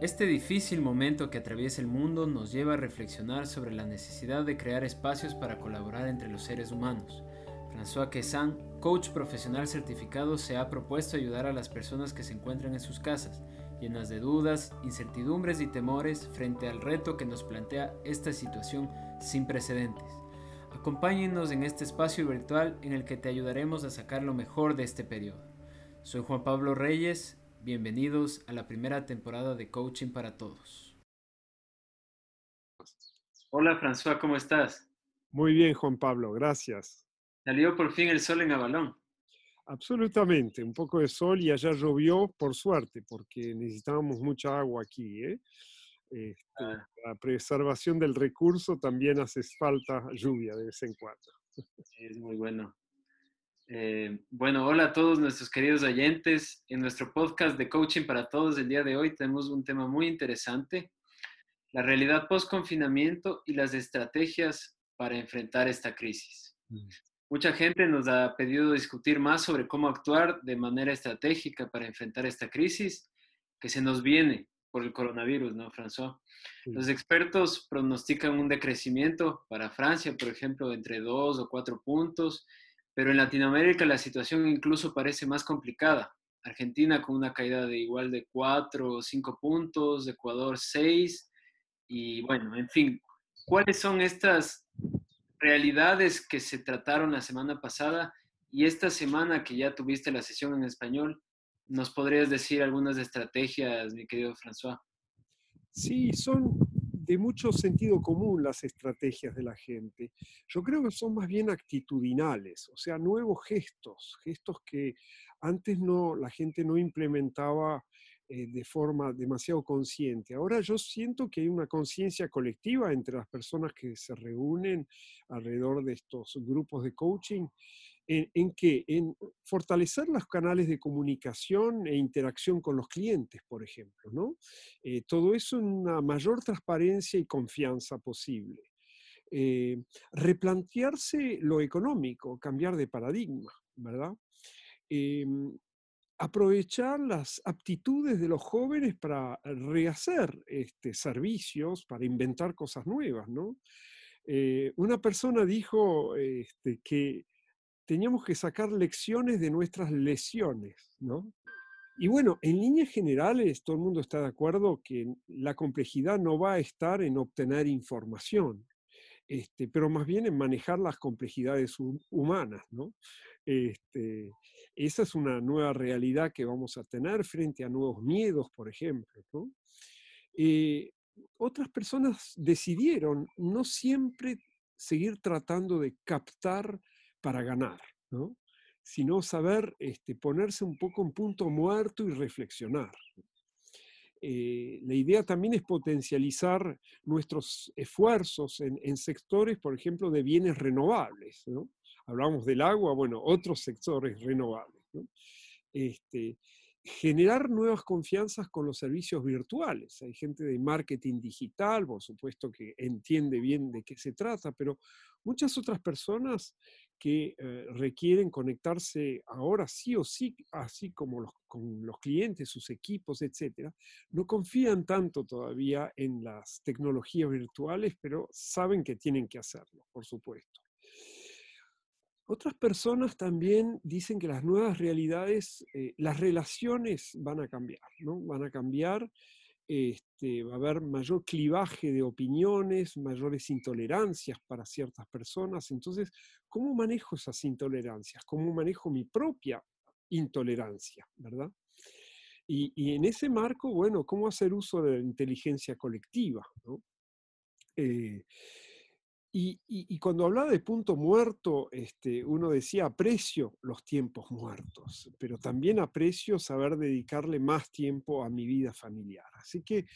Este difícil momento que atraviesa el mundo nos lleva a reflexionar sobre la necesidad de crear espacios para colaborar entre los seres humanos. François Quessan, coach profesional certificado, se ha propuesto ayudar a las personas que se encuentran en sus casas, llenas de dudas, incertidumbres y temores frente al reto que nos plantea esta situación sin precedentes. Acompáñenos en este espacio virtual en el que te ayudaremos a sacar lo mejor de este periodo. Soy Juan Pablo Reyes, Bienvenidos a la primera temporada de Coaching para Todos. Hola François, ¿cómo estás? Muy bien, Juan Pablo, gracias. Salió por fin el sol en Avalón. Absolutamente, un poco de sol y allá llovió por suerte, porque necesitábamos mucha agua aquí. ¿eh? Este, ah. La preservación del recurso también hace falta lluvia de vez en cuando. es muy bueno. Eh, bueno, hola a todos nuestros queridos oyentes. En nuestro podcast de Coaching para Todos el día de hoy tenemos un tema muy interesante, la realidad post-confinamiento y las estrategias para enfrentar esta crisis. Mm. Mucha gente nos ha pedido discutir más sobre cómo actuar de manera estratégica para enfrentar esta crisis que se nos viene por el coronavirus, ¿no, François? Los expertos pronostican un decrecimiento para Francia, por ejemplo, entre dos o cuatro puntos pero en Latinoamérica la situación incluso parece más complicada. Argentina con una caída de igual de 4 o 5 puntos, Ecuador 6, y bueno, en fin, ¿cuáles son estas realidades que se trataron la semana pasada y esta semana que ya tuviste la sesión en español? ¿Nos podrías decir algunas estrategias, mi querido François? Sí, son de mucho sentido común las estrategias de la gente. Yo creo que son más bien actitudinales, o sea, nuevos gestos, gestos que antes no, la gente no implementaba eh, de forma demasiado consciente. Ahora yo siento que hay una conciencia colectiva entre las personas que se reúnen alrededor de estos grupos de coaching ¿En, en, qué? En fortalecer los canales de comunicación e interacción con los clientes, por ejemplo, ¿no? Eh, todo eso en una mayor transparencia y confianza posible. Eh, replantearse lo económico, cambiar de paradigma, ¿verdad? Em, aprovechar las aptitudes de los jóvenes para rehacer este, servicios, para inventar cosas nuevas, ¿no? Eh, una persona dijo este, que teníamos que sacar lecciones de nuestras lesiones, ¿no? Y bueno, en líneas generales, todo el mundo está de acuerdo que la complejidad no va a estar en obtener información, este, pero más bien en manejar las complejidades humanas, ¿no? Este, esa es una nueva realidad que vamos a tener frente a nuevos miedos, por ejemplo, ¿no? Eh, otras personas decidieron no siempre seguir tratando de captar para ganar, ¿no? sino saber este, ponerse un poco en punto muerto y reflexionar. Eh, la idea también es potencializar nuestros esfuerzos en, sectores, por ejemplo, de bienes renovables. ¿no? Hablamos del agua, bueno, otros sectores renovables. Este, generar nuevas confianzas con los servicios virtuales. Hay gente de marketing digital, por supuesto, que entiende bien de qué se trata, pero muchas otras personas que eh, requieren conectarse ahora sí o sí, así como con los clientes, sus equipos, etcétera, no confían tanto todavía en las tecnologías virtuales, pero saben que tienen que hacerlo, por supuesto. Otras personas también dicen que las nuevas realidades, eh, las relaciones van a cambiar, ¿no? Van a cambiar este, va a haber mayor clivaje de opiniones, mayores intolerancias para ciertas personas. Entonces, ¿cómo manejo esas intolerancias? ¿Cómo manejo mi propia intolerancia? ¿Verdad? Y, en ese marco, bueno, ¿cómo hacer uso de la inteligencia colectiva? ¿no? Eh, y, cuando hablaba de punto muerto, este, uno decía aprecio los tiempos muertos, pero también aprecio saber dedicarle más tiempo a mi vida familiar. Así que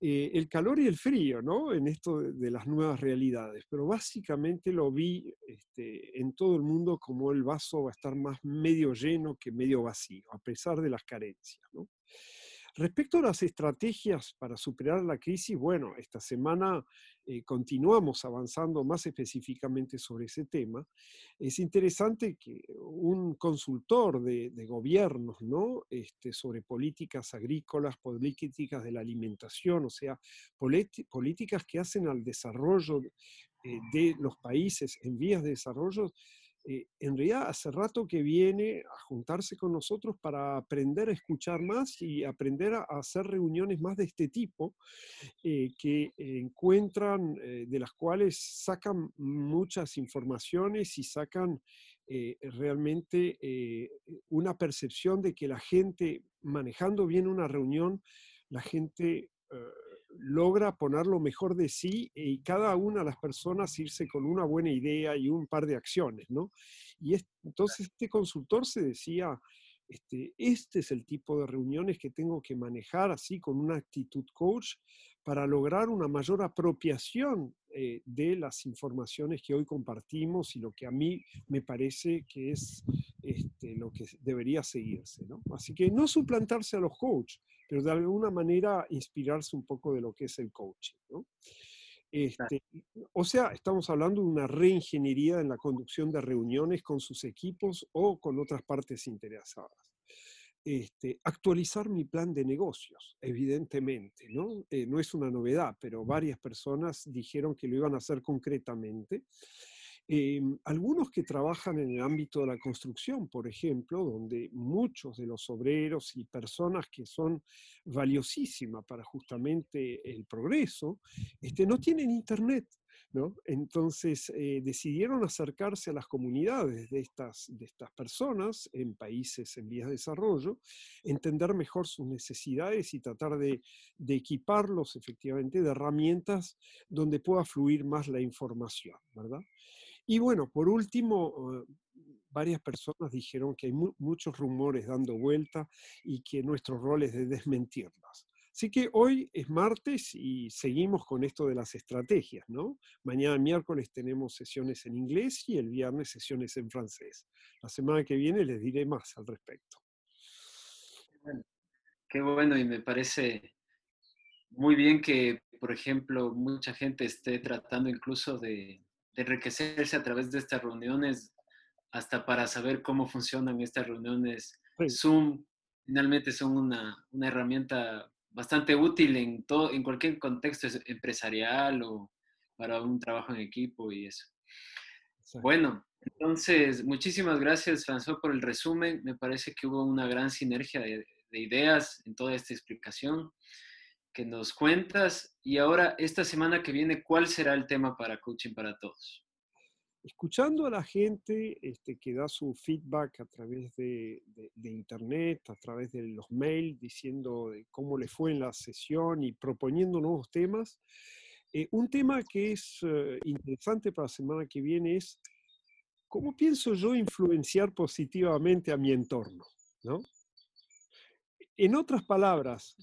eh, el calor y el frío, ¿no? En esto de, las nuevas realidades, pero básicamente lo vi este, en todo el mundo como el vaso va a estar más medio lleno que medio vacío, a pesar de las carencias, ¿no? Respecto a las estrategias para superar la crisis, bueno, esta semana eh, continuamos avanzando más específicamente sobre ese tema. Es interesante que un consultor de, gobiernos, ¿no? Este, sobre políticas agrícolas, políticas de la alimentación, o sea, políticas que hacen al desarrollo eh, de los países en vías de desarrollo, eh, en realidad hace rato que viene a juntarse con nosotros para aprender a escuchar más y aprender a, hacer reuniones más de este tipo, eh, que encuentran, eh, de las cuales sacan muchas informaciones y sacan realmente una percepción de que la gente, manejando bien una reunión, la gente logra poner lo mejor de sí y cada una de las personas irse con una buena idea y un par de acciones, ¿no? Y entonces este consultor se decía, este, este es el tipo de reuniones que tengo que manejar así con una actitud coach para lograr una mayor apropiación eh, de las informaciones que hoy compartimos y lo que a mí me parece que es este, lo que debería seguirse. ¿no? Así que no suplantarse a los coaches, pero de alguna manera inspirarse un poco de lo que es el coaching. ¿no? Este, o sea, estamos hablando de una reingeniería en la conducción de reuniones con sus equipos o con otras partes interesadas. Este, actualizar mi plan de negocios, evidentemente, ¿no? Eh, no es una novedad, pero varias personas dijeron que lo iban a hacer concretamente. Em, algunos que trabajan en el ámbito de la construcción, por ejemplo, donde muchos de los obreros y personas que son valiosísimas para justamente el progreso, este, no tienen internet, entonces eh, decidieron acercarse a las comunidades de estas, de estas personas en países en vías de desarrollo, entender mejor sus necesidades y tratar de, equiparlos efectivamente de herramientas donde pueda fluir más la información, ¿verdad? Y bueno, por último, varias personas dijeron que hay muchos rumores dando vuelta y que nuestro rol es de desmentirlas. Así que hoy es martes y seguimos con esto de las estrategias, ¿no? Mañana miércoles tenemos sesiones en inglés y el viernes sesiones en francés. La semana que viene les diré más al respecto. Qué bueno y me parece muy bien que, por ejemplo, mucha gente esté tratando incluso de, enriquecerse a través de estas reuniones, hasta para saber cómo funcionan estas reuniones. Zoom finalmente son una, una herramienta bastante útil en, todo, en cualquier contexto empresarial o para un trabajo en equipo y eso. Bueno, entonces, muchísimas gracias, François, por el resumen. Me parece que hubo una gran sinergia de, de ideas en toda esta explicación que nos cuentas. Y ahora, esta semana que viene, ¿cuál será el tema para Coaching para Todos? Escuchando a la gente este, que da su feedback a través de, internet, a través de los mails, diciendo cómo le fue en la sesión y proponiendo nuevos temas. Eh, un tema que es eh, interesante para la semana que viene es cómo pienso yo influenciar positivamente a mi entorno. En otras palabras,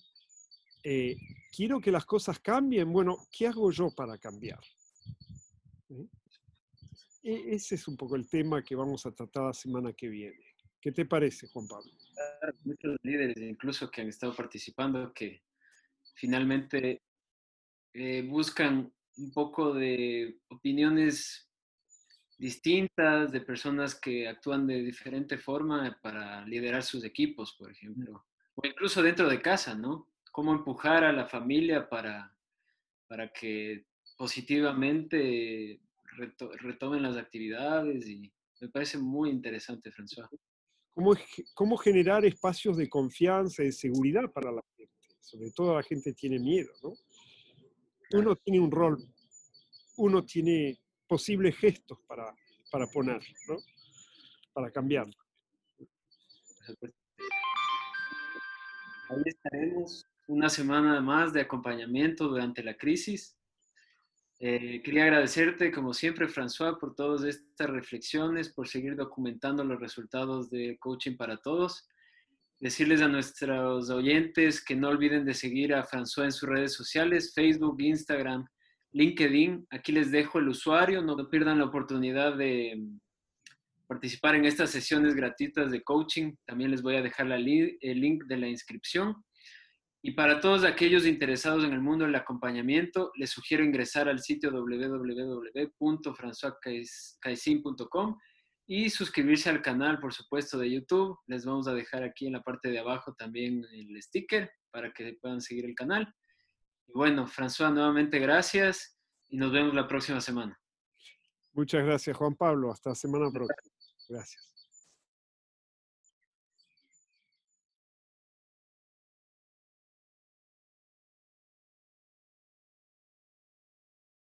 eh, quiero que las cosas cambien. Bueno, ¿qué hago yo para cambiar? E, ese es un poco el tema que vamos a tratar la semana que viene. ¿Qué te parece, Juan Pablo? Muchos líderes, incluso que han estado participando, que finalmente eh, buscan un poco de opiniones distintas, de personas que actúan de diferente forma para liderar sus equipos, por ejemplo. O incluso dentro de casa, ¿no? Cómo empujar a la familia para, para que positivamente retomen las actividades y me parece muy interesante, François. ¿Cómo, ¿Cómo generar espacios de confianza y de seguridad para la gente? Sobre todo la gente tiene miedo, ¿no? Uno tiene un rol, uno tiene posibles gestos para, para poner, ¿no? Para cambiar. Ahí estaremos una semana más de acompañamiento durante la crisis eh, quería agradecerte, como siempre, François, por todas estas reflexiones, por seguir documentando los resultados de Coaching para Todos. Decirles a nuestros oyentes que no olviden de seguir a François en sus redes sociales, Facebook, Instagram, LinkedIn. Aquí les dejo el usuario, no pierdan la oportunidad de participar en estas sesiones gratuitas de coaching. También les voy a dejar el link de la inscripción. Y para todos aquellos interesados en el mundo del acompañamiento, les sugiero ingresar al sitio www.francoiscaisin.com y suscribirse al canal, por supuesto, de YouTube. Les vamos a dejar aquí en la parte de abajo también el sticker para que puedan seguir el canal. Y bueno, François, nuevamente gracias y nos vemos la próxima semana. Muchas gracias, Juan Pablo. Hasta la semana próxima. Gracias.